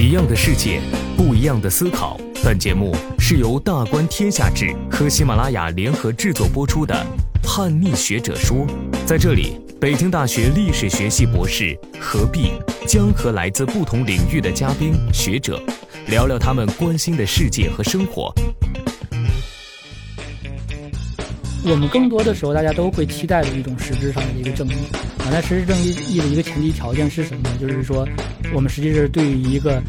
一样的世界，不一样的思考。本节目是由大观天下志和喜马拉雅联合制作播出的《叛逆学者说》。在这里，北京大学历史学系博士何必将和来自不同领域的嘉宾学者聊聊他们关心的世界和生活。我们更多的时候，大家都会期待的一种实质上的一个正义啊。那实质正义的一个前提条件是什么呢？就是说，我们实际是对于一个，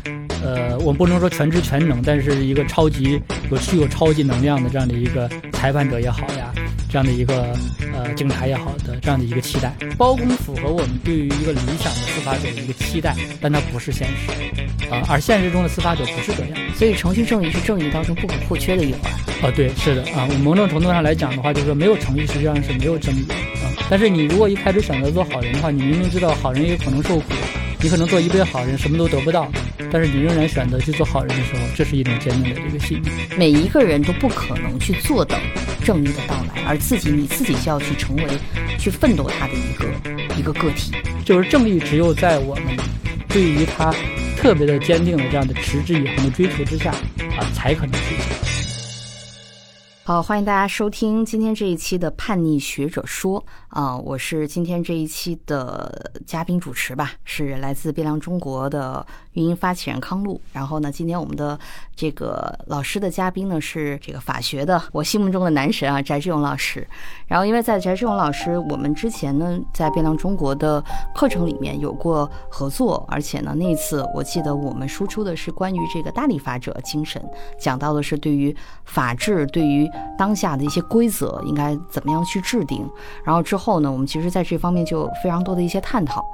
呃，我们不能说全知全能，但是一个超级有具有超级能量的这样的一个裁判者也好呀，这样的一个呃警察也好的这样的一个期待。包公符合我们对于一个理想的司法者的一个期待，但它不是现实啊。而现实中的司法者不是这样，所以程序正义是正义当中不可或缺的一环。啊，对，是的啊，我某种程度上来讲的话，就是说没有程序实际上是没有正义的啊。但是你如果一开始选择做好人的话，你明明知道好人也可能受苦，你可能做一辈好人什么都得不到，但是你仍然选择去做好人的时候，这是一种坚定的这个信念。每一个人都不可能去坐等正义的到来，而自己你自己就要去成为去奋斗他的一个一个个体。就是正义只有在我们对于他特别的坚定的这样的持之以恒的追求之下啊，才可能实现。好，欢迎大家收听今天这一期的《叛逆学者说》啊，我是今天这一期的嘉宾主持吧，是来自变量中国的运营发起人康路。然后呢，今天我们的这个老师的嘉宾呢是这个法学的我心目中的男神啊，翟志勇老师。然后因为在翟志勇老师，我们之前呢在变量中国的课程里面有过合作，而且呢那一次我记得我们输出的是关于这个大立法者精神，讲到的是对于法治，对于当下的一些规则应该怎么样去制定？然后之后后呢，我们其实在这方面就有非常多的一些探讨。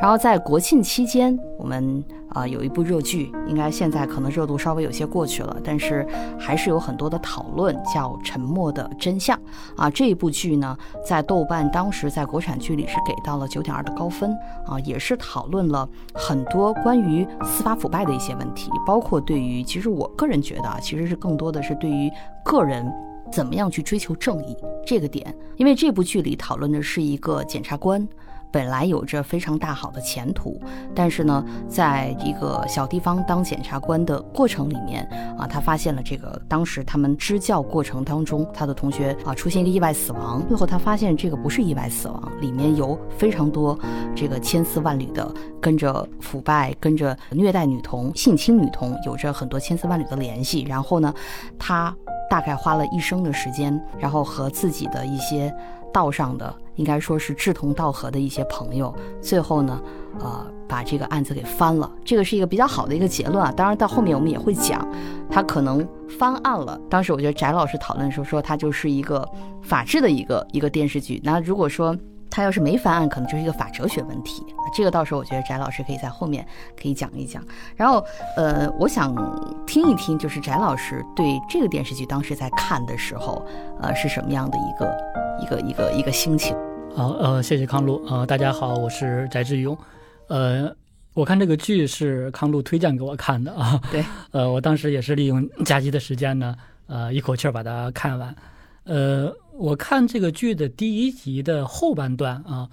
然后在国庆期间，我们啊有一部热剧，应该现在可能热度稍微有些过去了，但是还是有很多的讨论，叫《沉默的真相》啊。这一部剧呢，在豆瓣当时在国产剧里是给到了九点二的高分啊，也是讨论了很多关于司法腐败的一些问题，包括对于其实我个人觉得啊，其实是更多的是对于个人。怎么样去追求正义这个点？因为这部剧里讨论的是一个检察官，本来有着非常大好的前途，但是呢，在一个小地方当检察官的过程里面啊，他发现了这个当时他们支教过程当中，他的同学啊出现一个意外死亡，最后他发现这个不是意外死亡，里面有非常多这个千丝万缕的跟着腐败、跟着虐待女童、性侵女童有着很多千丝万缕的联系。然后呢，他。大概花了一生的时间，然后和自己的一些 道上的，应该说是志同道合的一些朋友，最后呢，呃，把这个案子给翻了。这个是一个比较好的一个结论啊。当然，到后面我们也会讲，他可能翻案了。当时我觉得翟老师讨论的时候说，他就是一个法治的一个一个电视剧。那如果说，他要是没翻案，可能就是一个法哲学问题。这个到时候我觉得翟老师可以在后面可以讲一讲。然后，呃，我想听一听，就是翟老师对这个电视剧当时在看的时候，呃，是什么样的一个一个一个一个心情？好，呃，谢谢康路啊，大家好，我是翟志勇。呃，我看这个剧是康路推荐给我看的啊。对。呃，我当时也是利用假期的时间呢，呃，一口气儿把它看完。呃。我看这个剧的第一集的后半段啊，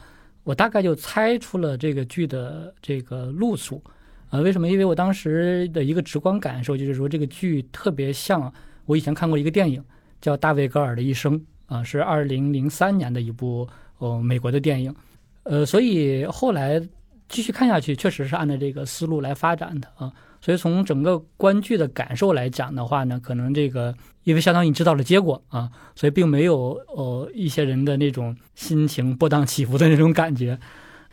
我大概就猜出了这个剧的这个路数，啊，为什么？因为我当时的一个直观感受就是说，这个剧特别像我以前看过一个电影，叫《大卫·戈尔的一生》啊，是二零零三年的一部哦美国的电影，呃，所以后来继续看下去，确实是按照这个思路来发展的啊。所以从整个观剧的感受来讲的话呢，可能这个因为相当于你知道了结果啊，所以并没有呃一些人的那种心情波荡起伏的那种感觉。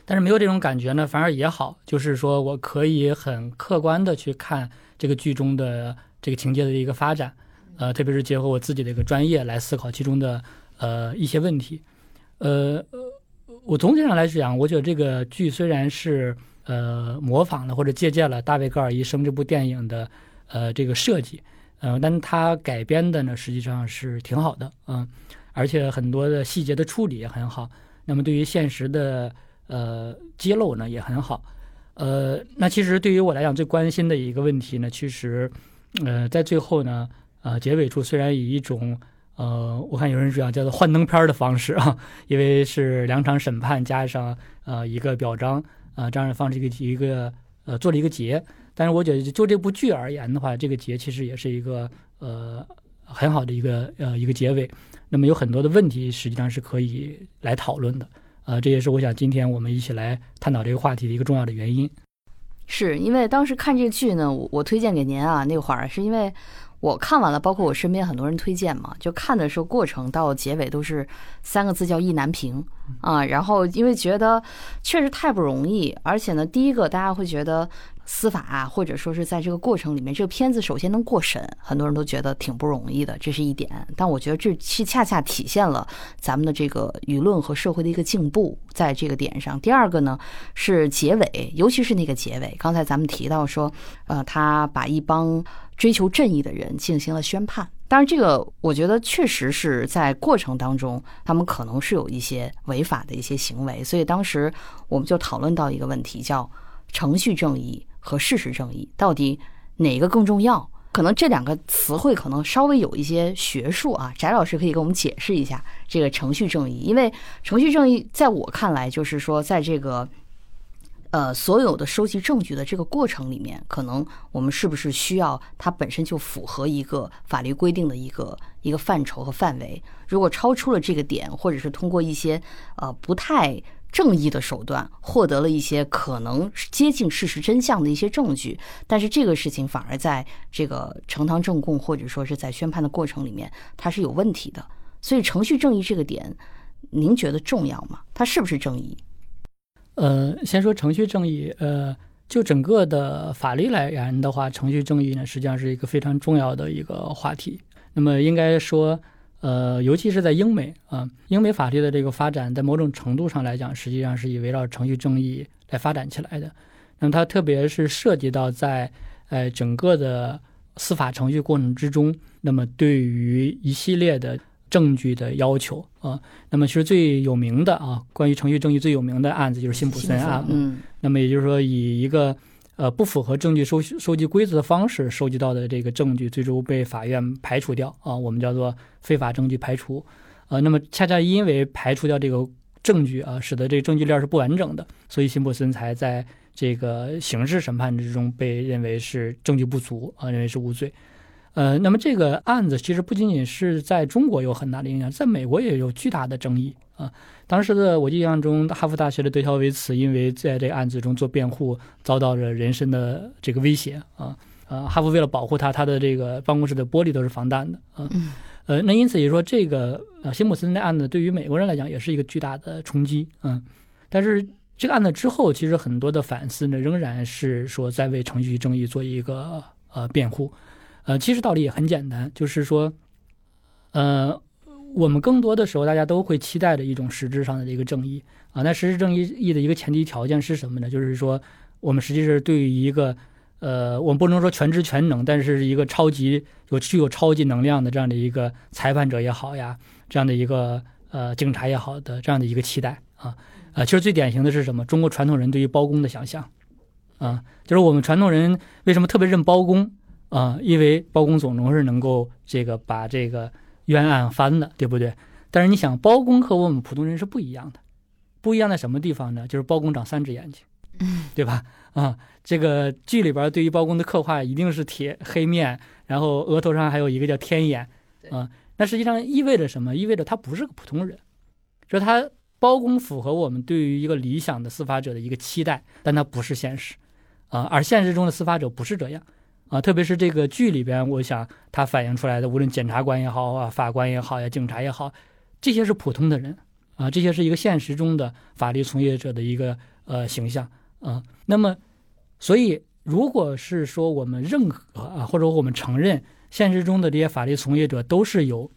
但是没有这种感觉呢，反而也好，就是说我可以很客观的去看这个剧中的这个情节的一个发展，呃，特别是结合我自己的一个专业来思考其中的呃一些问题。呃，我总体上来讲，我觉得这个剧虽然是。呃，模仿了或者借鉴了《大卫·戈尔一生》这部电影的呃这个设计，呃，但他改编的呢实际上是挺好的，嗯，而且很多的细节的处理也很好。那么对于现实的呃揭露呢也很好，呃，那其实对于我来讲最关心的一个问题呢，其实呃在最后呢，呃结尾处虽然以一种呃我看有人讲叫做幻灯片的方式啊，因为是两场审判加上呃一个表彰。啊，这样放这个一个呃做了一个结。但是我觉得就这部剧而言的话，这个结其实也是一个呃很好的一个呃一个结尾。那么有很多的问题实际上是可以来讨论的。呃，这也是我想今天我们一起来探讨这个话题的一个重要的原因。是因为当时看这个剧呢，我我推荐给您啊，那会儿是因为我看完了，包括我身边很多人推荐嘛，就看的时候过程到结尾都是三个字叫意难平啊。然后因为觉得确实太不容易，而且呢，第一个大家会觉得。司法啊，或者说是在这个过程里面，这个片子首先能过审，很多人都觉得挺不容易的，这是一点。但我觉得这是恰恰体现了咱们的这个舆论和社会的一个进步，在这个点上。第二个呢是结尾，尤其是那个结尾，刚才咱们提到说，呃，他把一帮追求正义的人进行了宣判。当然，这个我觉得确实是在过程当中，他们可能是有一些违法的一些行为，所以当时我们就讨论到一个问题，叫程序正义。和事实正义到底哪个更重要？可能这两个词汇可能稍微有一些学术啊。翟老师可以给我们解释一下这个程序正义，因为程序正义在我看来就是说，在这个呃所有的收集证据的这个过程里面，可能我们是不是需要它本身就符合一个法律规定的一个一个范畴和范围？如果超出了这个点，或者是通过一些呃不太。正义的手段获得了一些可能接近事实真相的一些证据，但是这个事情反而在这个呈堂证供或者说是在宣判的过程里面，它是有问题的。所以程序正义这个点，您觉得重要吗？它是不是正义？呃，先说程序正义，呃，就整个的法律来言的话，程序正义呢，实际上是一个非常重要的一个话题。那么应该说。呃，尤其是在英美啊，英美法律的这个发展，在某种程度上来讲，实际上是以围绕程序正义来发展起来的。那么它特别是涉及到在呃整个的司法程序过程之中，那么对于一系列的证据的要求啊，那么其实最有名的啊，关于程序正义最有名的案子就是辛普森案。嗯，那么也就是说以一个。呃，不符合证据收收集规则的方式收集到的这个证据，最终被法院排除掉啊，我们叫做非法证据排除。呃，那么恰恰因为排除掉这个证据啊，使得这个证据链是不完整的，所以辛普森才在这个刑事审判之中被认为是证据不足啊，认为是无罪。呃，那么这个案子其实不仅仅是在中国有很大的影响，在美国也有巨大的争议啊。当时的我印象中，哈佛大学的德乔维茨因为在这个案子中做辩护，遭到了人身的这个威胁啊。呃，哈佛为了保护他，他的这个办公室的玻璃都是防弹的啊。呃，那因此也说这个呃辛普森的案子对于美国人来讲也是一个巨大的冲击嗯。但是这个案子之后，其实很多的反思呢，仍然是说在为程序正义做一个呃辩护。呃，其实道理也很简单，就是说，呃，我们更多的时候大家都会期待的一种实质上的一个正义啊。那实质正义义的一个前提条件是什么呢？就是说，我们实际是对于一个，呃，我们不能说全知全能，但是一个超级有具有超级能量的这样的一个裁判者也好呀，这样的一个呃警察也好的这样的一个期待啊。啊，其实最典型的是什么？中国传统人对于包公的想象啊，就是我们传统人为什么特别认包公？啊，因为包公总总是能够这个把这个冤案翻的，对不对？但是你想，包公和我们普通人是不一样的，不一样在什么地方呢？就是包公长三只眼睛，对吧？啊，这个剧里边对于包公的刻画一定是铁 黑面，然后额头上还有一个叫天眼，啊，那实际上意味着什么？意味着他不是个普通人，说他包公符合我们对于一个理想的司法者的一个期待，但他不是现实，啊，而现实中的司法者不是这样。啊，特别是这个剧里边，我想它反映出来的，无论检察官也好啊，法官也好呀，警察也好，这些是普通的人啊，这些是一个现实中的法律从业者的一个呃形象啊。那么，所以如果是说我们认可啊，或者我们承认现实中的这些法律从业者都是有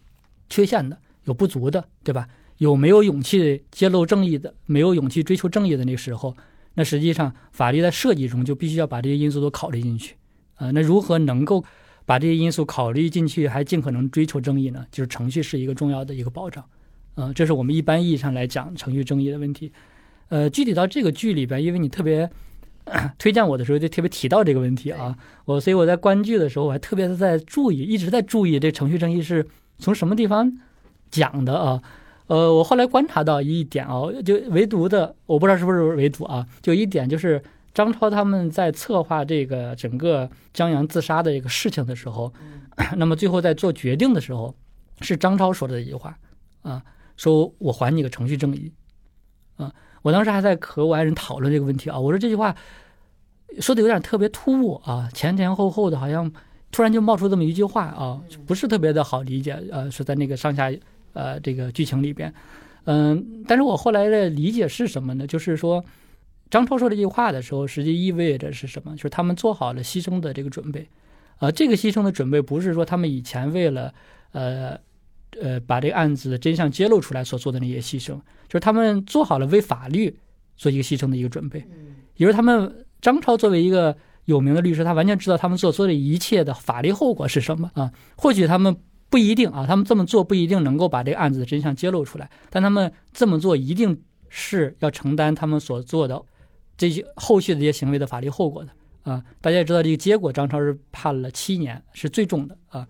缺陷的、有不足的，对吧？有没有勇气揭露正义的，没有勇气追求正义的那时候，那实际上法律在设计中就必须要把这些因素都考虑进去。啊，那如何能够把这些因素考虑进去，还尽可能追求正义呢？就是程序是一个重要的一个保障，呃，这是我们一般意义上来讲程序正义的问题。呃，具体到这个剧里边，因为你特别 推荐我的时候，就特别提到这个问题啊，我所以我在观剧的时候，我还特别的在注意，一直在注意这程序正义是从什么地方讲的啊。呃，我后来观察到一点啊，就唯独的，我不知道是不是唯独啊，就一点就是。张超他们在策划这个整个江阳自杀的这个事情的时候，那么最后在做决定的时候，是张超说的这句话啊，说我还你个程序正义啊。我当时还在和我爱人讨论这个问题啊，我说这句话说的有点特别突兀啊，前前后后的，好像突然就冒出这么一句话啊，不是特别的好理解。呃，是在那个上下呃这个剧情里边，嗯，但是我后来的理解是什么呢？就是说。张超说这句话的时候，实际意味着是什么？就是他们做好了牺牲的这个准备，啊，这个牺牲的准备不是说他们以前为了，呃，呃，把这个案子的真相揭露出来所做的那些牺牲，就是他们做好了为法律做一个牺牲的一个准备。也就是他们张超作为一个有名的律师，他完全知道他们所做的一切的法律后果是什么啊。或许他们不一定啊，他们这么做不一定能够把这个案子的真相揭露出来，但他们这么做一定是要承担他们所做的。这些后续的这些行为的法律后果的啊，大家也知道这个结果，张超是判了七年，是最重的啊。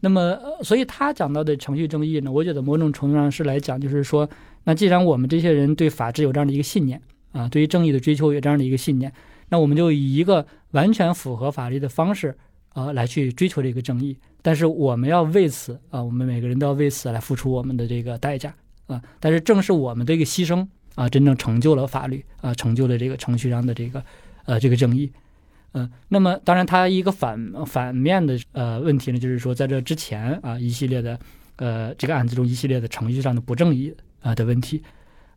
那么，所以他讲到的程序正义呢，我觉得某种程度上是来讲，就是说，那既然我们这些人对法治有这样的一个信念啊，对于正义的追求有这样的一个信念，那我们就以一个完全符合法律的方式啊来去追求这个正义。但是我们要为此啊，我们每个人都要为此来付出我们的这个代价啊。但是正是我们的一个牺牲。啊，真正成就了法律啊，成就了这个程序上的这个，呃，这个正义，嗯，那么当然，它一个反反面的呃问题呢，就是说在这之前啊，一系列的呃这个案子中一系列的程序上的不正义啊的问题，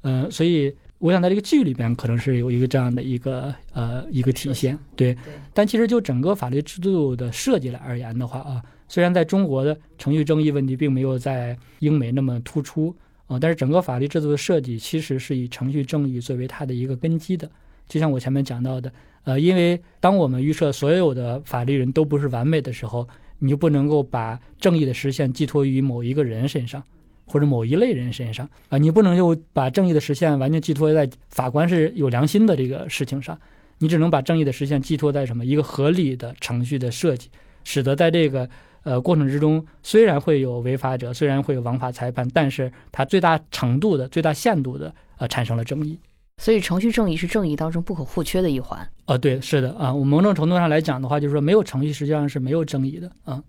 呃，所以我想在这个剧里边可能是有一个这样的一个呃一个体现，对，但其实就整个法律制度的设计来而言的话啊，虽然在中国的程序正义问题并没有在英美那么突出。啊，但是整个法律制度的设计其实是以程序正义作为它的一个根基的。就像我前面讲到的，呃，因为当我们预设所有的法律人都不是完美的时候，你就不能够把正义的实现寄托于某一个人身上，或者某一类人身上啊，你不能就把正义的实现完全寄托在法官是有良心的这个事情上，你只能把正义的实现寄托在什么一个合理的程序的设计，使得在这个。呃，过程之中虽然会有违法者，虽然会有枉法裁判，但是它最大程度的、最大限度的呃产生了争议。所以，程序正义是正义当中不可或缺的一环。啊，对，是的啊，我某种程度上来讲的话，就是说没有程序实际上是没有正义的啊。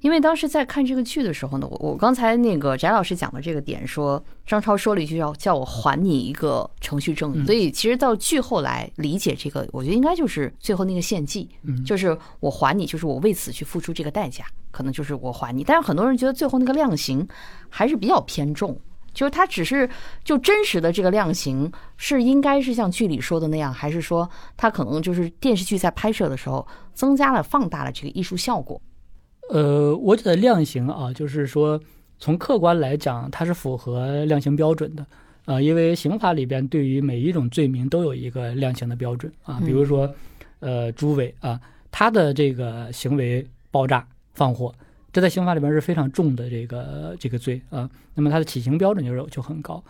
因为当时在看这个剧的时候呢，我我刚才那个翟老师讲的这个点，说张超说了一句要叫我还你一个程序正义，所以其实到剧后来理解这个，我觉得应该就是最后那个献祭，就是我还你，就是我为此去付出这个代价，可能就是我还你。但是很多人觉得最后那个量刑还是比较偏重，就是他只是就真实的这个量刑是应该是像剧里说的那样，还是说他可能就是电视剧在拍摄的时候增加了放大了这个艺术效果。呃，我觉得量刑啊，就是说从客观来讲，它是符合量刑标准的啊，因为刑法里边对于每一种罪名都有一个量刑的标准啊，比如说，呃，朱伟啊，他的这个行为爆炸放火，这在刑法里边是非常重的这个这个罪啊，那么他的起刑标准就是就很高，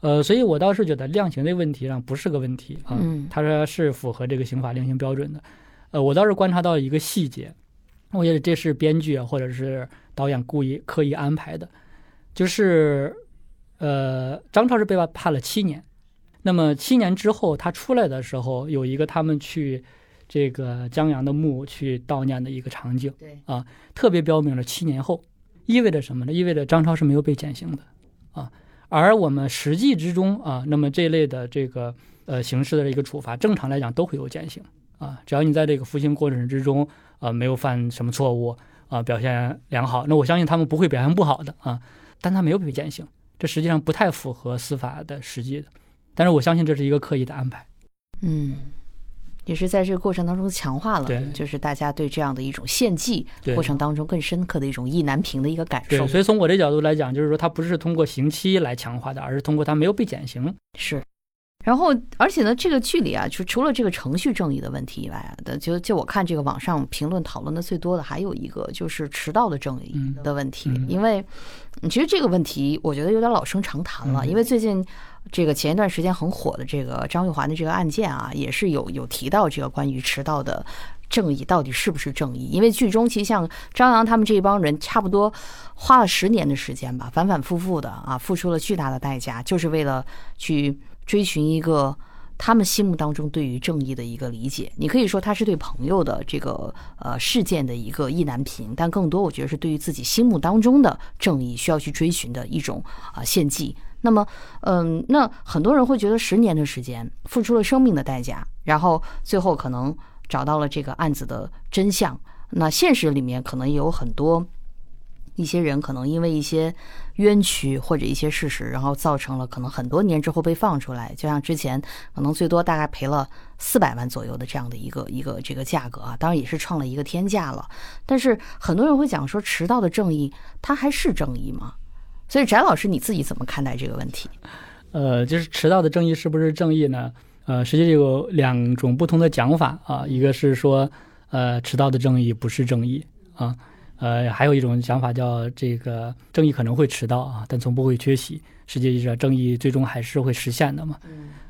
呃，所以我倒是觉得量刑这问题上不是个问题啊，他说是符合这个刑法量刑标准的，呃，我倒是观察到一个细节。我觉得这是编剧或者是导演故意刻意安排的，就是，呃，张超是被判了七年，那么七年之后他出来的时候，有一个他们去这个江阳的墓去悼念的一个场景，对，啊，特别标明了七年后，意味着什么呢？意味着张超是没有被减刑的，啊，而我们实际之中啊，那么这类的这个呃刑事的一个处罚，正常来讲都会有减刑。啊，只要你在这个服刑过程之中，啊，没有犯什么错误，啊，表现良好，那我相信他们不会表现不好的啊。但他没有被减刑，这实际上不太符合司法的实际的。但是我相信这是一个刻意的安排。嗯，也是在这个过程当中强化了，对，就是大家对这样的一种献祭过程当中更深刻的一种意难平的一个感受。所以从我这角度来讲，就是说他不是通过刑期来强化的，而是通过他没有被减刑。是。然后，而且呢，这个剧里啊，就除了这个程序正义的问题以外的，就就我看这个网上评论讨论的最多的，还有一个就是迟到的正义的问题。因为，其实这个问题我觉得有点老生常谈了。因为最近这个前一段时间很火的这个张玉环的这个案件啊，也是有有提到这个关于迟到的正义到底是不是正义。因为剧中其实像张扬他们这一帮人，差不多花了十年的时间吧，反反复复的啊，付出了巨大的代价，就是为了去。追寻一个他们心目当中对于正义的一个理解。你可以说他是对朋友的这个呃事件的一个意难平，但更多我觉得是对于自己心目当中的正义需要去追寻的一种啊献祭。那么，嗯，那很多人会觉得十年的时间付出了生命的代价，然后最后可能找到了这个案子的真相。那现实里面可能也有很多。一些人可能因为一些冤屈或者一些事实，然后造成了可能很多年之后被放出来，就像之前可能最多大概赔了四百万左右的这样的一个一个这个价格啊，当然也是创了一个天价了。但是很多人会讲说，迟到的正义它还是正义吗？所以翟老师你自己怎么看待这个问题？呃，就是迟到的正义是不是正义呢？呃，实际有两种不同的讲法啊，一个是说，呃，迟到的正义不是正义啊。还有一种想法叫这个正义可能会迟到啊，但从不会缺席。实际上，正义最终还是会实现的嘛。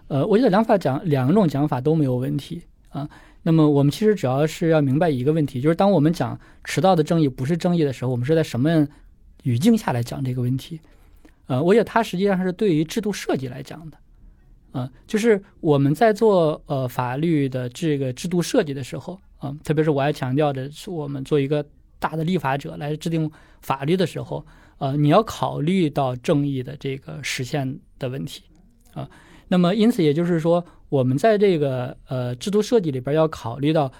呃，我觉得两法讲两种讲法都没有问题啊。那么我们其实主要是要明白一个问题，就是当我们讲迟到的正义不是正义的时候，我们是在什么语境下来讲这个问题？呃，我觉得它实际上是对于制度设计来讲的。啊，就是我们在做呃法律的这个制度设计的时候啊，特别是我还强调的是，我们做一个。大的立法者来制定法律的时候，呃，你要考虑到正义的这个实现的问题，啊，那么因此也就是说，我们在这个呃制度设计里边要考虑到，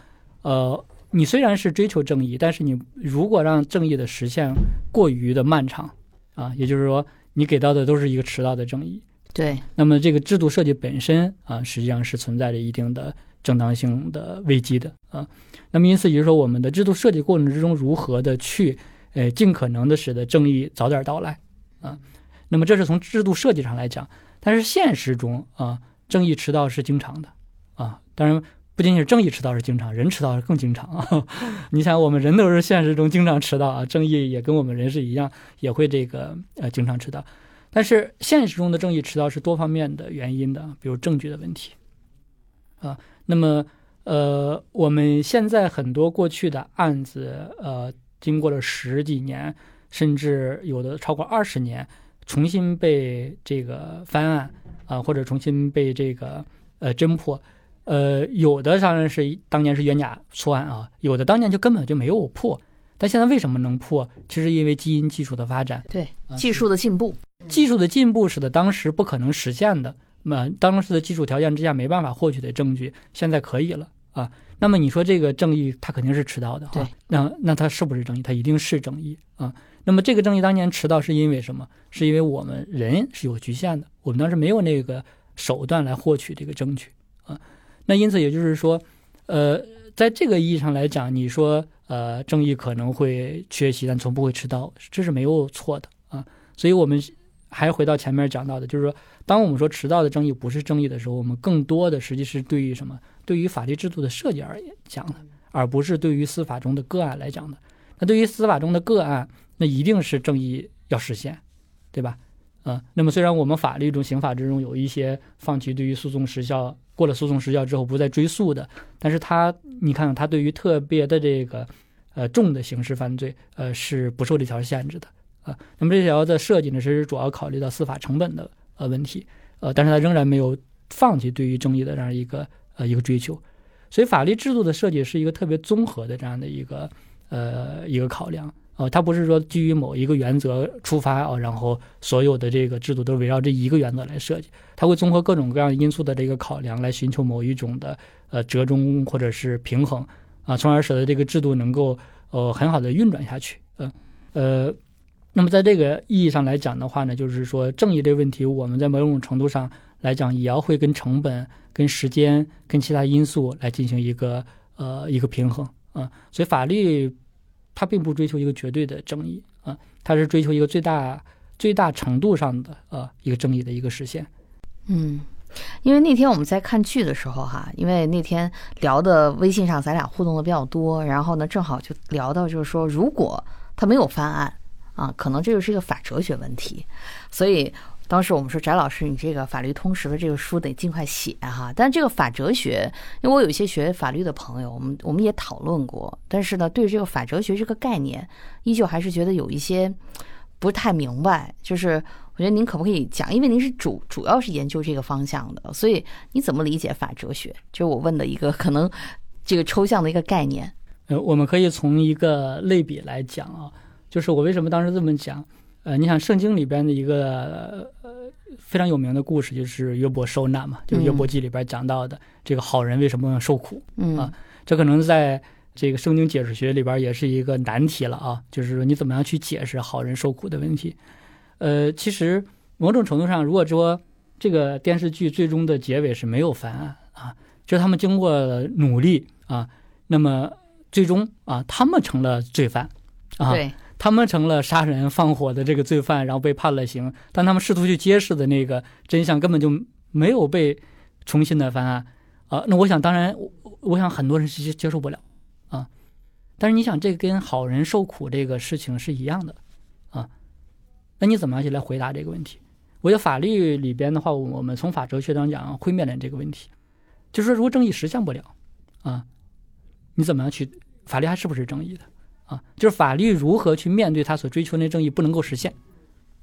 呃，你虽然是追求正义，但是你如果让正义的实现过于的漫长，啊，也就是说，你给到的都是一个迟到的正义，对，那么这个制度设计本身啊，实际上是存在着一定的正当性的危机的，啊。那么，因此也就是说，我们的制度设计过程之中，如何的去，呃，尽可能的使得正义早点到来，啊，那么这是从制度设计上来讲。但是现实中啊，正义迟到是经常的，啊，当然不仅仅是正义迟到是经常，人迟到是更经常啊。你想，我们人都是现实中经常迟到啊，正义也跟我们人是一样，也会这个呃经常迟到。但是现实中的正义迟到是多方面的原因的，比如证据的问题，啊，那么。呃，我们现在很多过去的案子，呃，经过了十几年，甚至有的超过二十年，重新被这个翻案啊，或者重新被这个呃侦破，呃，有的当然是当年是冤假错案啊，有的当年就根本就没有破，但现在为什么能破？其实因为基因技术的发展，对技术的进步，技术的进步使得当时不可能实现的。那当时的基础条件之下没办法获取的证据，现在可以了啊。那么你说这个正义，它肯定是迟到的，对。那那它是不是正义？它一定是正义啊。那么这个正义当年迟到是因为什么？是因为我们人是有局限的，我们当时没有那个手段来获取这个证据啊。那因此也就是说，呃，在这个意义上来讲，你说呃正义可能会缺席，但从不会迟到，这是没有错的啊。所以我们。还回到前面讲到的，就是说，当我们说迟到的争议不是争议的时候，我们更多的实际是对于什么？对于法律制度的设计而言讲的，而不是对于司法中的个案来讲的。那对于司法中的个案，那一定是正义要实现，对吧？嗯，那么虽然我们法律中、刑法之中有一些放弃对于诉讼时效过了诉讼时效之后不再追诉的，但是它，你看，它对于特别的这个呃重的刑事犯罪，呃是不受这条限制的。啊，那么这条的设计呢，是主要考虑到司法成本的呃问题，呃，但是它仍然没有放弃对于正义的这样一个呃一个追求，所以法律制度的设计是一个特别综合的这样的一个呃一个考量，呃，它不是说基于某一个原则出发啊，然后所有的这个制度都围绕这一个原则来设计，它会综合各种各样因素的这个考量来寻求某一种的呃折中或者是平衡啊，从而使得这个制度能够呃很好的运转下去，嗯呃。那么，在这个意义上来讲的话呢，就是说正义这个问题，我们在某种程度上来讲，也要会跟成本、跟时间、跟其他因素来进行一个呃一个平衡啊。所以，法律它并不追求一个绝对的正义啊，它是追求一个最大最大程度上的呃一个正义的一个实现。嗯，因为那天我们在看剧的时候哈，因为那天聊的微信上咱俩互动的比较多，然后呢，正好就聊到就是说，如果他没有翻案。啊，可能这就是一个法哲学问题，所以当时我们说，翟老师，你这个法律通识的这个书得尽快写哈。但这个法哲学，因为我有一些学法律的朋友，我们我们也讨论过，但是呢，对这个法哲学这个概念，依旧还是觉得有一些不太明白。就是我觉得您可不可以讲？因为您是主主要是研究这个方向的，所以你怎么理解法哲学？就是我问的一个可能这个抽象的一个概念。呃，我们可以从一个类比来讲啊，就是我为什么当时这么讲？呃，你想圣经里边的一个呃非常有名的故事，就是约伯受难嘛，就是约伯记里边讲到的这个好人为什么受苦？嗯啊，这可能在这个圣经解释学里边也是一个难题了啊，就是说你怎么样去解释好人受苦的问题？呃，其实某种程度上，如果说这个电视剧最终的结尾是没有翻案啊，就是他们经过努力啊，那么最终啊，他们成了罪犯啊，对，他们成了杀人放火的这个罪犯，然后被判了刑，但他们试图去揭示的那个真相根本就没有被重新的翻案啊。那我想，当然，我想很多人是接接受不了啊。但是你想，这跟好人受苦这个事情是一样的啊。那你怎么样去来回答这个问题？我觉得法律里边的话，我们从法哲学上讲会面临这个问题，就是说，如果正义实现不了啊，你怎么样去法律还是不是正义的？啊，就是法律如何去面对他所追求的正义不能够实现，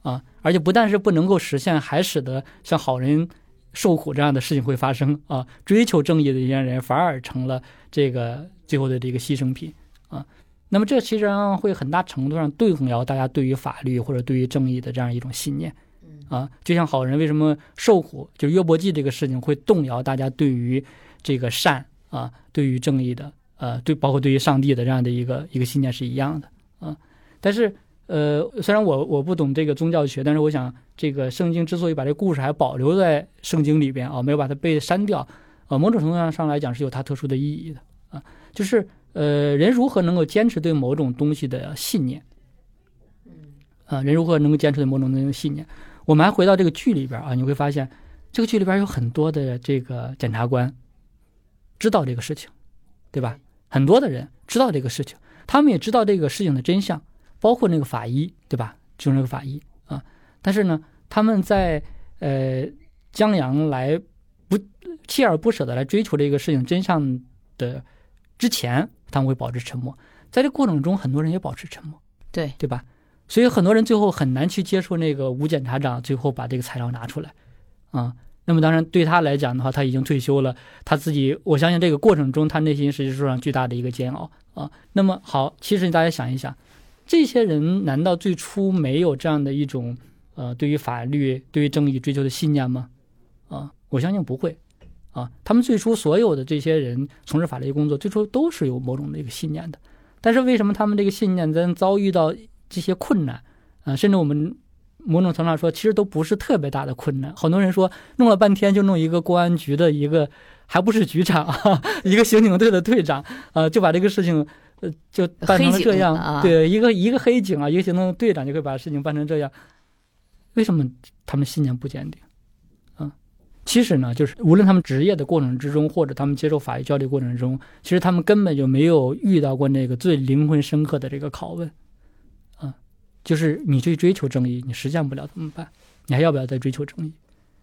啊，而且不但是不能够实现，还使得像好人受苦这样的事情会发生啊。追求正义的一些人反而成了这个最后的这个牺牲品啊。那么这其实上会很大程度上动摇大家对于法律或者对于正义的这样一种信念啊。就像好人为什么受苦，就约伯记这个事情会动摇大家对于这个善啊，对于正义的。呃，对，包括对于上帝的这样的一个一个信念是一样的啊。但是，呃，虽然我我不懂这个宗教学，但是我想，这个圣经之所以把这个故事还保留在圣经里边啊，没有把它被删掉，呃，某种程度上上来讲是有它特殊的意义的啊。就是呃，人如何能够坚持对某种东西的信念？啊，人如何能够坚持对某种东西的信念？我们还回到这个剧里边啊，你会发现这个剧里边有很多的这个检察官知道这个事情，对吧？很多的人知道这个事情，他们也知道这个事情的真相，包括那个法医，对吧？就是那个法医啊。但是呢，他们在呃江阳来不锲而不舍的来追求这个事情真相的之前，他们会保持沉默。在这过程中，很多人也保持沉默，对对吧？所以很多人最后很难去接受那个吴检察长最后把这个材料拿出来啊。那么当然，对他来讲的话，他已经退休了。他自己，我相信这个过程中，他内心实际上巨大的一个煎熬啊。那么好，其实大家想一想，这些人难道最初没有这样的一种呃对于法律、对于正义追求的信念吗？啊，我相信不会啊。他们最初所有的这些人从事法律工作，最初都是有某种的一个信念的。但是为什么他们这个信念在遭遇到这些困难啊，甚至我们。某种程度上说，其实都不是特别大的困难。很多人说，弄了半天就弄一个公安局的一个，还不是局长啊，一个刑警队的队长，呃，就把这个事情，呃，就办成了这样。对，一个一个黑警啊，一个行动队长就可以把事情办成这样。为什么他们信念不坚定？啊，其实呢，就是无论他们职业的过程之中，或者他们接受法律教育过程中，其实他们根本就没有遇到过那个最灵魂深刻的这个拷问。就是你去追求正义，你实现不了怎么办？你还要不要再追求正义？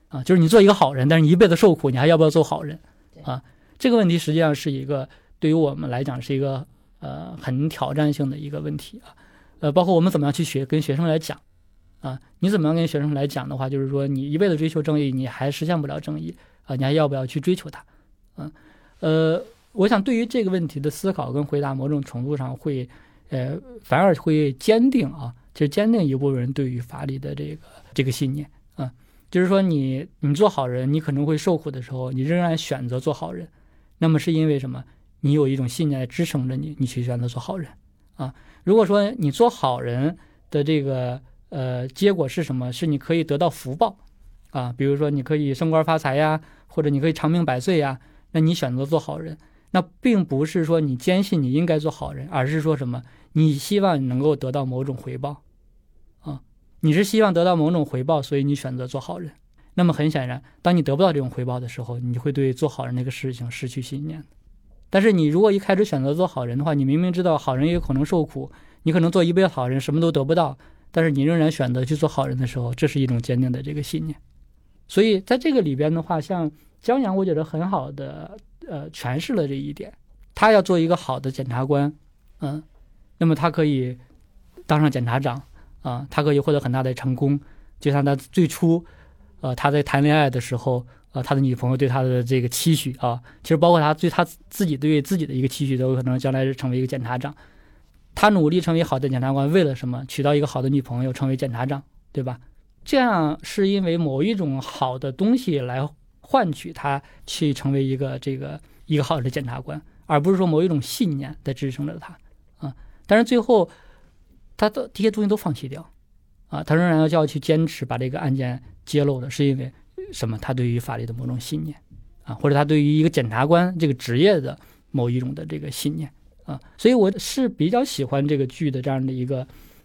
啊，就是你做一个好人，但是你一辈子受苦，你还要不要做好人？啊，这个问题实际上是一个对于我们来讲是一个呃很挑战性的一个问题啊。呃，包括我们怎么样去学跟学生来讲啊？你怎么样跟学生来讲的话，就是说你一辈子追求正义，你还实现不了正义啊？你还要不要去追求它？嗯，呃，我想对于这个问题的思考跟回答，某种程度上会呃反而会坚定啊。就坚定一部分人对于法理的这个这个信念啊，就是说你你做好人，你可能会受苦的时候，你仍然选择做好人，那么是因为什么？你有一种信念支撑着你，你去选择做好人啊。如果说你做好人的这个呃结果是什么？是你可以得到福报啊，比如说你可以升官发财呀，或者你可以长命百岁呀，那你选择做好人，那并不是说你坚信你应该做好人，而是说什么？你希望能够得到某种回报。你是希望得到某种回报，所以你选择做好人。那么很显然，当你得不到这种回报的时候，你会对做好人这个事情失去信念。但是你如果一开始选择做好人的话，你明明知道好人也有可能受苦，你可能做一辈子好人什么都得不到，但是你仍然选择去做好人的时候，这是一种坚定的这个信念。所以在这个里边的话，像江阳，我觉得很好的呃诠释了这一点。他要做一个好的检察官，嗯，那么他可以当上检察长。啊，他可以获得很大的成功，就像他最初，呃，他在谈恋爱的时候，呃，他的女朋友对他的这个期许啊，其实包括他对他自己对自己的一个期许，都有可能将来是成为一个检察长。他努力成为好的检察官，为了什么？娶到一个好的女朋友，成为检察长，对吧？这样是因为某一种好的东西来换取他去成为一个这个一个好的检察官，而不是说某一种信念在支撑着他啊。但是最后，他的这些东西都放弃掉啊，他仍然要要去坚持把这个案件揭露的，是因为什么？他对于法律的某种信念啊，或者他对于一个检察官这个职业的某一种的这个信念。啊，所以我是比较喜欢这个剧的这样的一个，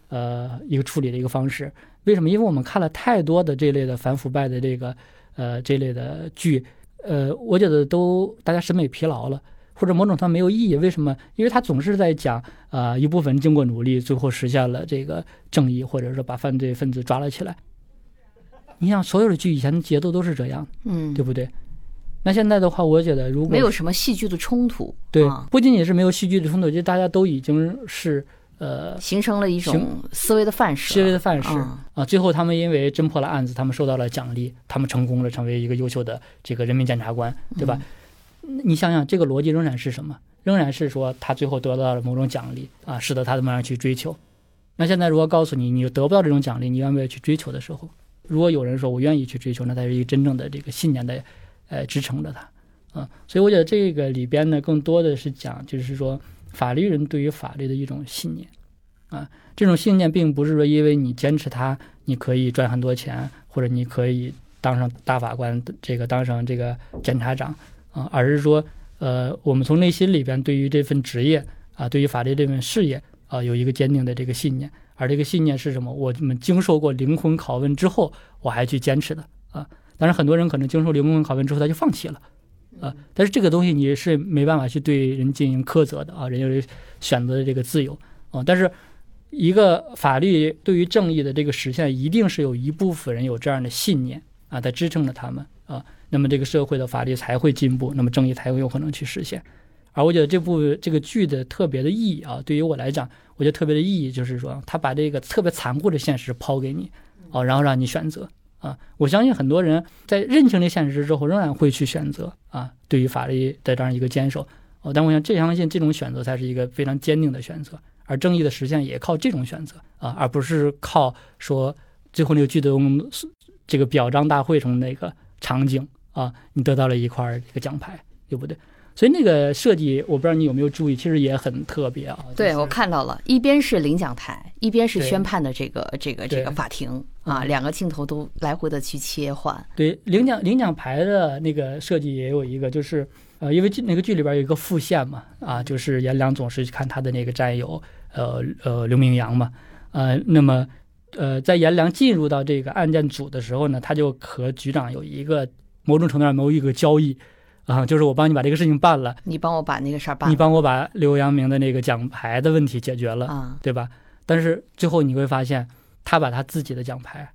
呃，一个处理的一个方式。为什么？因为我们看了太多的这类的反腐败的这个，呃，这类的剧，呃，我觉得都大家审美疲劳了，或者某种它没有意义。为什么？因为它总是在讲，啊，一部分经过努力，最后实现了这个正义，或者说把犯罪分子抓了起来。你想，所有的剧以前的节奏都是这样，嗯，对不对？那现在的话，我觉得如果没有什么戏剧的冲突，对啊，不仅仅是没有戏剧的冲突，就大家都已经是呃形成了一种思维的范式，思维的范式嗯啊。最后他们因为侦破了案子，他们受到了奖励，他们成功了，成为一个优秀的这个人民检察官，对吧？你想想，这个逻辑仍然是什么？仍然是说他最后得到了某种奖励啊，使得他这么样去追求。那现在如果告诉你，你得不到这种奖励，你愿不愿意去追求的时候，如果有人说我愿意去追求，那才是一个真正的这个信念的呃支撑着他。啊，所以我觉得这个里边呢，更多的是讲，就是说法律人对于法律的一种信念，啊，这种信念并不是说因为你坚持它，你可以赚很多钱，或者你可以当上大法官，这个当上这个检察长，啊，而是说，呃，我们从内心里边对于这份职业啊，对于法律这份事业啊，有一个坚定的这个信念，而这个信念是什么？我们经受过灵魂拷问之后，我还去坚持的啊。但是很多人可能经受灵魂拷问之后，他就放弃了。啊，但是这个东西你是没办法去对人进行苛责的啊，人有选择的这个自由啊。但是一个法律对于正义的这个实现，一定是有一部分人有这样的信念啊，在支撑着他们啊，那么这个社会的法律才会进步，那么正义才会有可能去实现。而我觉得这部这个剧的特别的意义啊，对于我来讲，我觉得特别的意义就是说，他把这个特别残酷的现实抛给你啊，然后让你选择。啊，我相信很多人在认清这现实之后，仍然会去选择啊，对于法律的这样一个坚守。哦，但我想，这相信这种选择才是一个非常坚定的选择，而正义的实现也靠这种选择啊，而不是靠说最后那个剧的这个表彰大会中那个场景啊，你得到了一块这个奖牌，对不对？所以那个设计，我不知道你有没有注意，其实也很特别啊。对，我看到了，一边是领奖台，一边是宣判的这个这个这个法庭啊，两个镜头都来回的去切换。对领奖领奖牌的那个设计也有一个，就是呃，因为剧那个剧里边有一个副线嘛，啊，就是颜良总是看他的那个战友，呃呃刘明阳嘛，呃，那么呃在颜良进入到这个案件组的时候呢，他就和局长有一个某种程度上某一个交易，啊，就是我帮你把这个事情办了，你帮我把那个事儿办了你帮我把刘阳明的那个奖牌的问题解决了，啊，对吧？但是最后你会发现，他把他自己的奖牌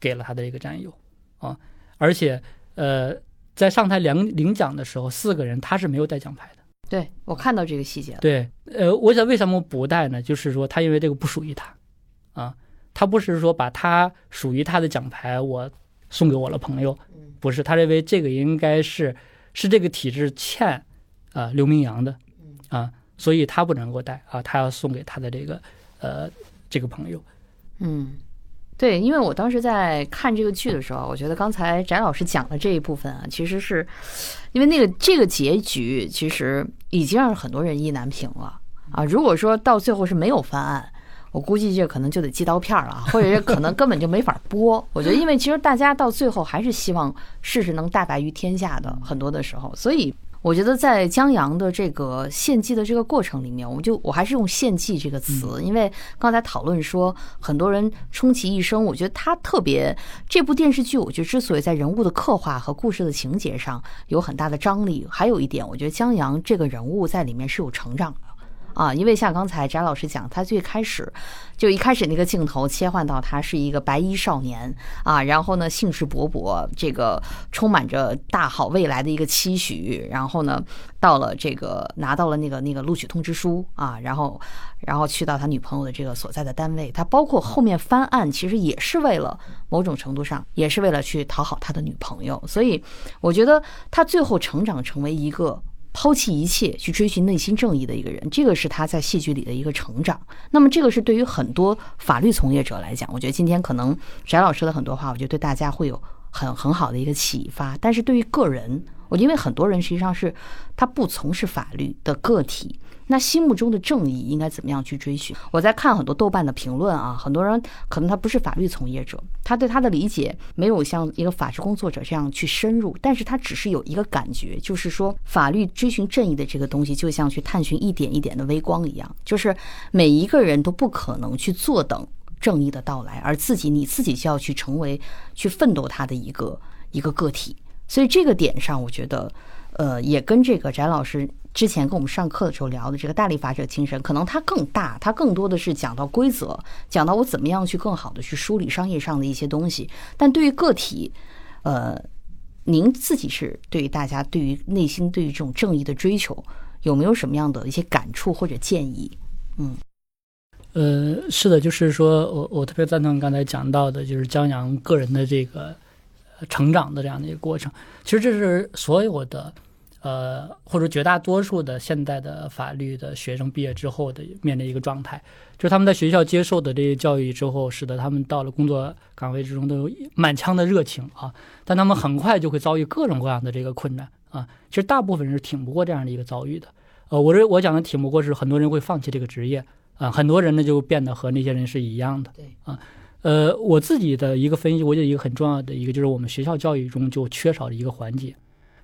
给了他的一个战友啊，而且呃，在上台领领奖的时候，四个人他是没有带奖牌的。对我看到这个细节了。对，呃，我想为什么不带呢？就是说他因为这个不属于他啊，他不是说把他属于他的奖牌我送给我的朋友，不是，他认为这个应该是是这个体制欠啊、刘明阳的啊，所以他不能够带啊，他要送给他的这个呃这个朋友。嗯，对，因为我当时在看这个剧的时候，我觉得刚才翟老师讲的这一部分啊，其实是因为那个这个结局，其实已经让很多人意难平了啊。如果说到最后是没有翻案，我估计这可能就得寄刀片了，或者是可能根本就没法播。我觉得，因为其实大家到最后还是希望事实能大白于天下的，很多的时候，所以。我觉得在江阳的这个献祭的这个过程里面，我们就我还是用献祭这个词，因为刚才讨论说很多人充其一生，我觉得他特别这部电视剧，我觉得之所以在人物的刻画和故事的情节上有很大的张力，还有一点，我觉得江阳这个人物在里面是有成长的。啊，因为像刚才翟老师讲，他最开始就一开始那个镜头切换到他是一个白衣少年啊，然后呢兴致勃勃，这个充满着大好未来的一个期许，然后呢到了这个拿到了那个那个录取通知书啊，然后然后去到他女朋友的这个所在的单位，他包括后面翻案，其实也是为了某种程度上也是为了去讨好他的女朋友，所以我觉得他最后成长成为一个。抛弃一切去追寻内心正义的一个人，这个是他在戏剧里的一个成长。那么，这个是对于很多法律从业者来讲，我觉得今天可能翟老师的很多话，我觉得对大家会有很很好的一个启发。但是对于个人，我因为很多人实际上是他不从事法律的个体。那心目中的正义应该怎么样去追寻？我在看很多豆瓣的评论啊，很多人可能他不是法律从业者，他对他的理解没有像一个法治工作者这样去深入，但是他只是有一个感觉，就是说法律追寻正义的这个东西，就像去探寻一点一点的微光一样，就是每一个人都不可能去坐等正义的到来，而自己你自己就要去成为去奋斗他的一个一个个体。所以这个点上，我觉得，呃，也跟这个翟老师。之前跟我们上课的时候聊的这个大立法者精神，可能它更大，它更多的是讲到规则，讲到我怎么样去更好的去梳理商业上的一些东西。但对于个体，呃，您自己是对于大家对于内心对于这种正义的追求，有没有什么样的一些感触或者建议？嗯，呃，是的，就是说我我特别赞同刚才讲到的，就是江阳个人的这个成长的这样的一个过程。其实这是所有的。呃，或者绝大多数的现在的法律的学生毕业之后的面临一个状态，就是他们在学校接受的这些教育之后，使得他们到了工作岗位之中都有满腔的热情啊，但他们很快就会遭遇各种各样的这个困难啊。其实大部分人是挺不过这样的一个遭遇的。呃，我这我讲的挺不过是很多人会放弃这个职业啊，很多人呢就变得和那些人是一样的。对啊，呃，我自己的一个分析，我觉得一个很重要的一个就是我们学校教育中就缺少的一个环节，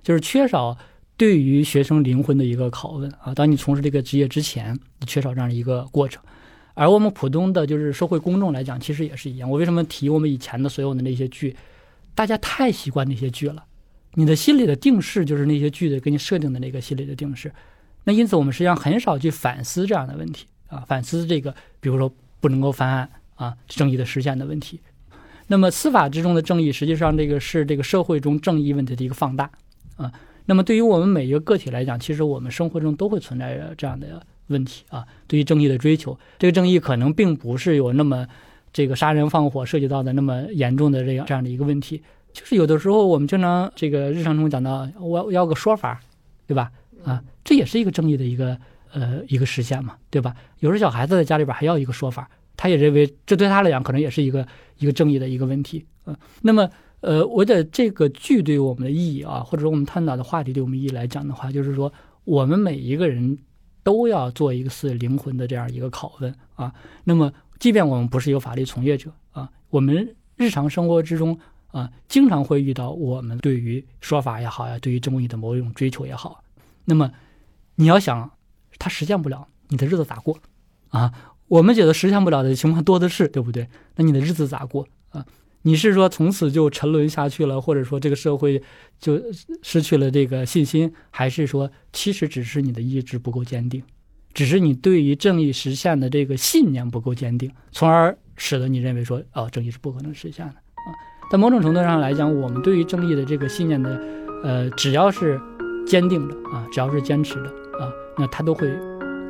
就是缺少。对于学生灵魂的一个拷问啊，当你从事这个职业之前，你缺少这样一个过程，而我们普通的就是社会公众来讲，其实也是一样。我为什么提我们以前的所有的那些剧？大家太习惯那些剧了，你的心里的定式就是那些剧的给你设定的那个心理的定式。那因此，我们实际上很少去反思这样的问题啊，反思这个，比如说不能够翻案啊，正义的实现的问题。那么，司法之中的正义，实际上这个是这个社会中正义问题的一个放大啊。那么，对于我们每一个个体来讲，其实我们生活中都会存在着这样的问题啊。对于正义的追求，这个正义可能并不是有那么这个杀人放火涉及到的那么严重的这样这样的一个问题，就是有的时候我们经常这个日常中讲到，我要个说法，对吧？啊，这也是一个正义的一个呃一个实现嘛，对吧？有时候小孩子在家里边还要一个说法，他也认为这对他来讲可能也是一个一个正义的一个问题嗯，那么。呃，我的这个剧对我们的意义啊，或者说我们探讨的话题对我们意义来讲的话，就是说我们每一个人都要做一次灵魂的这样一个拷问啊。那么，即便我们不是一个法律从业者啊，我们日常生活之中啊，经常会遇到我们对于说法也好呀，对于正义的某一种追求也好，那么你要想它实现不了，你的日子咋过啊？我们觉得实现不了的情况多的是，对不对？那你的日子咋过啊？你是说从此就沉沦下去了，或者说这个社会就失去了这个信心，还是说其实只是你的意志不够坚定，只是你对于正义实现的这个信念不够坚定，从而使得你认为说哦，正义是不可能实现的啊？在某种程度上来讲，我们对于正义的这个信念的，呃，只要是坚定的啊，只要是坚持的啊，那他都会，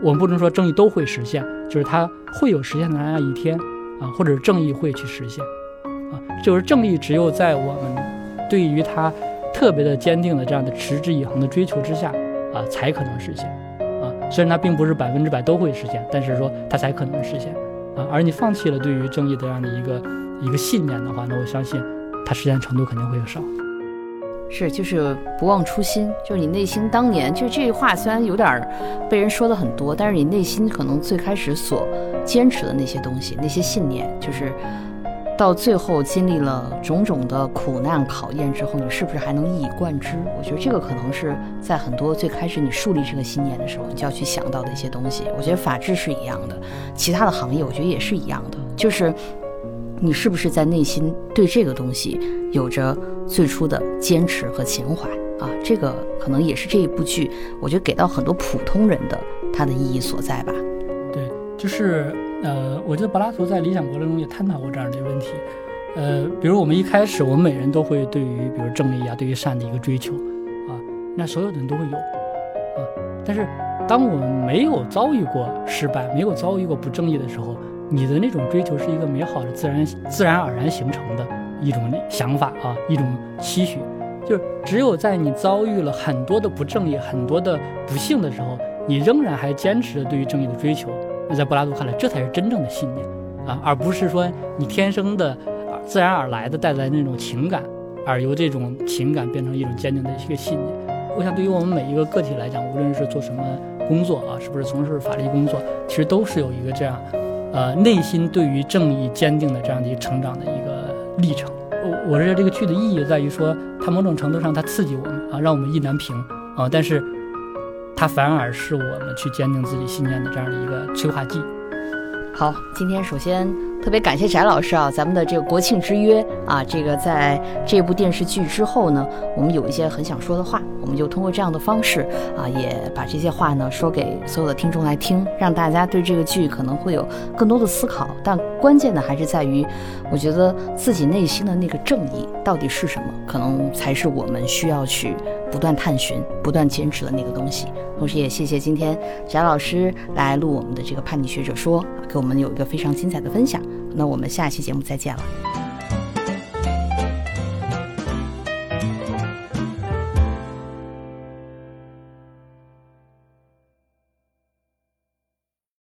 我们不能说正义都会实现，就是他会有实现的那一天啊，或者正义会去实现。啊，就是正义，只有在我们对于它特别的坚定的这样的持之以恒的追求之下，啊，才可能实现。啊，虽然它并不是百分之百都会实现，但是说它才可能实现。啊，而你放弃了对于正义的这样的一个一个信念的话，那我相信它实现程度肯定会少。是，就是不忘初心，就是你内心当年就这句话，虽然有点被人说的很多，但是你内心可能最开始所坚持的那些东西，那些信念，就是。到最后经历了种种的苦难考验之后，你是不是还能一以贯之？我觉得这个可能是在很多最开始你树立这个信念的时候，你就要去想到的一些东西。我觉得法治是一样的，其他的行业我觉得也是一样的，就是你是不是在内心对这个东西有着最初的坚持和情怀啊？这个可能也是这一部剧，我觉得给到很多普通人的。它的意义所在吧。对，就是呃，我觉得柏拉图在《理想国》中也探讨过这样的一个问题。呃，比如我们一开始，我们每人都会对于比如正义啊，对于善的一个追求啊，那所有的人都会有啊。但是当我们没有遭遇过失败，没有遭遇过不正义的时候，你的那种追求是一个美好的自然自然而然形成的一种想法啊，一种期许。就是只有在你遭遇了很多的不正义、很多的不幸的时候，你仍然还坚持着对于正义的追求，那在柏拉图看来，这才是真正的信念啊，而不是说你天生的。自然而来的带来那种情感，而由这种情感变成一种坚定的一个信念。我想，对于我们每一个个体来讲，无论是做什么工作啊，是不是从事法律工作，其实都是有一个这样，呃，内心对于正义坚定的这样的成长的一个历程。我我认为这个剧的意义在于说，它某种程度上它刺激我们啊，让我们意难平啊，但是它反而是我们去坚定自己信念的这样的一个催化剂。好，今天首先特别感谢翟老师啊，咱们的这个国庆之约啊，这个在这部电视剧之后呢，我们有一些很想说的话，我们就通过这样的方式啊，也把这些话呢说给所有的听众来听，让大家对这个剧可能会有更多的思考。但关键的还是在于，我觉得自己内心的那个正义到底是什么，可能才是我们需要去不断探寻、不断坚持的那个东西。同时也谢谢今天贾老师来录我们的这个叛逆学者说，给我们有一个非常精彩的分享。那我们下期节目再见了。